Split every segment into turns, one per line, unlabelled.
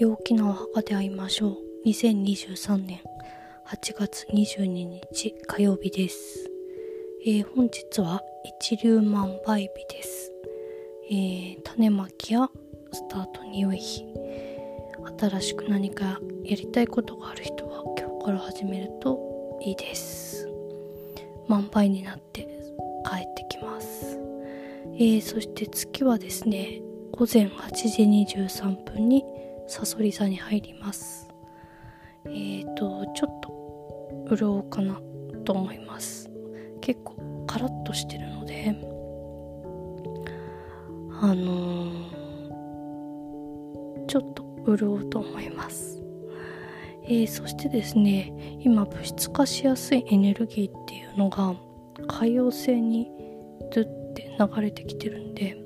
陽気なお墓で会いましょう。2023年8月22日火曜日です、えー本日は一粒万倍日です、えー種まきやスタートに良い日。新しく何かやりたいことがある人は今日から始めるといいです。万倍になって帰ってきます。えーそして月はですね午前8時23分にさそり座に入ります。えーとちょっと潤うかなと思います。結構カラッとしてるのであのーちょっと潤うと思います。えーそしてですね今物質化しやすいエネルギーっていうのが海洋星にずって流れてきてるんで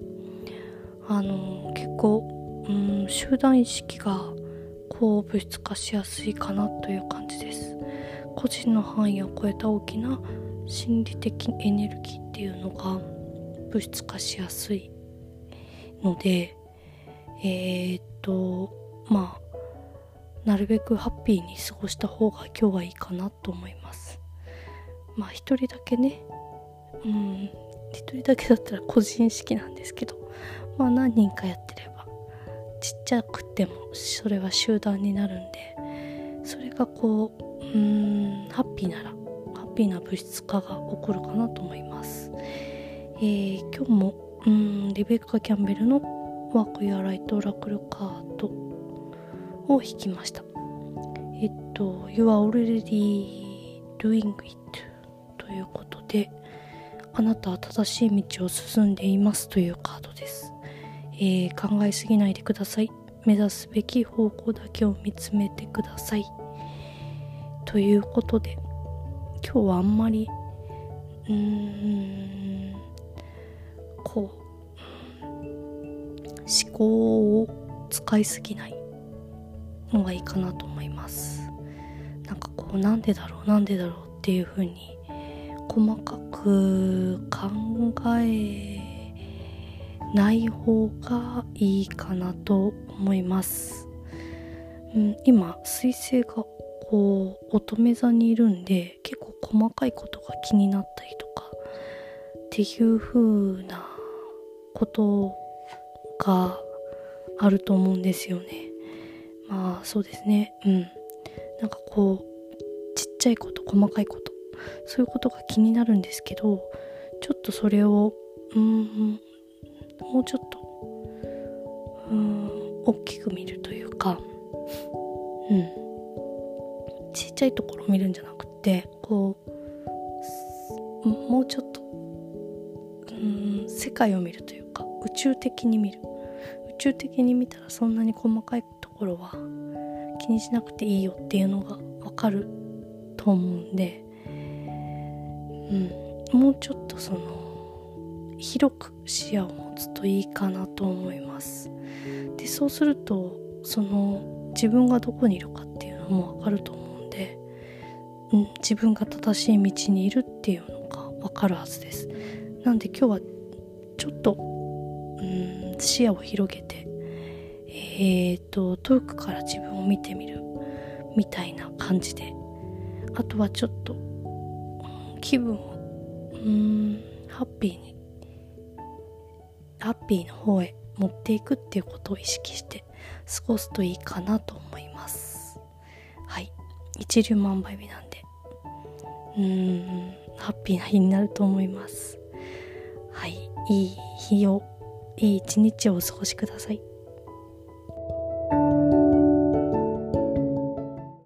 あの結構、うん、集団意識がこう物質化しやすいかなという感じです。個人の範囲を超えた大きな心理的エネルギーっていうのが物質化しやすいのでえー、っとまあなるべくハッピーに過ごした方が今日はいいかなと思います。まあ一人だけねうん一人だけだったら個人式なんですけどまあ何人かやってればちっちゃくてもそれは集団になるんでそれがこううーんハッピーならハッピーな物質化が起こるかなと思います。えー今日もうーんリベッカ・キャンベルの「ワーク・ユア・ライト・オラクル・カード」を弾きました。えっと「You are already doing it」ということであなたは正しい道を進んでいますというカードです、えー考えすぎないでください。目指すべき方向だけを見つめてください。ということで今日はあんまりうーんこう思考を使いすぎないのがいいかなと思います。なんかこうなんでだろうなんでだろうっていう風に細かく考えない方がいいかなと思います、うん、今水星がこう乙女座にいるんで結構細かいことが気になったりとかっていう風なことがあると思うんですよね。まあそうですね。うん。なんかこうちっちゃいこと細かいことそういうことが気になるんですけどちょっとそれをうーんもうちょっとうん大きく見るというかうん。ちっちゃいところを見るんじゃなくてこうもうちょっとうん世界を見るというか宇宙的に見る。宇宙的に見たらそんなに細かいところは気にしなくていいよっていうのがわかると思うんで、うん、もうちょっとその広く視野を持つといいかなと思います。でそうするとその自分がどこにいるかっていうのもわかると思うんで、うん、自分が正しい道にいるっていうのがわかるはずです。なんで今日はちょっと、うん、視野を広げてえー、と遠くから自分を見てみるみたいな感じであとはちょっと気分をうんハッピーにハッピーの方へ持っていくっていうことを意識して過ごすといいかなと思います。はい。一粒万倍日なんで。うーん。ハッピーな日になると思います。はい。いい日をいい一日をお過ごしください。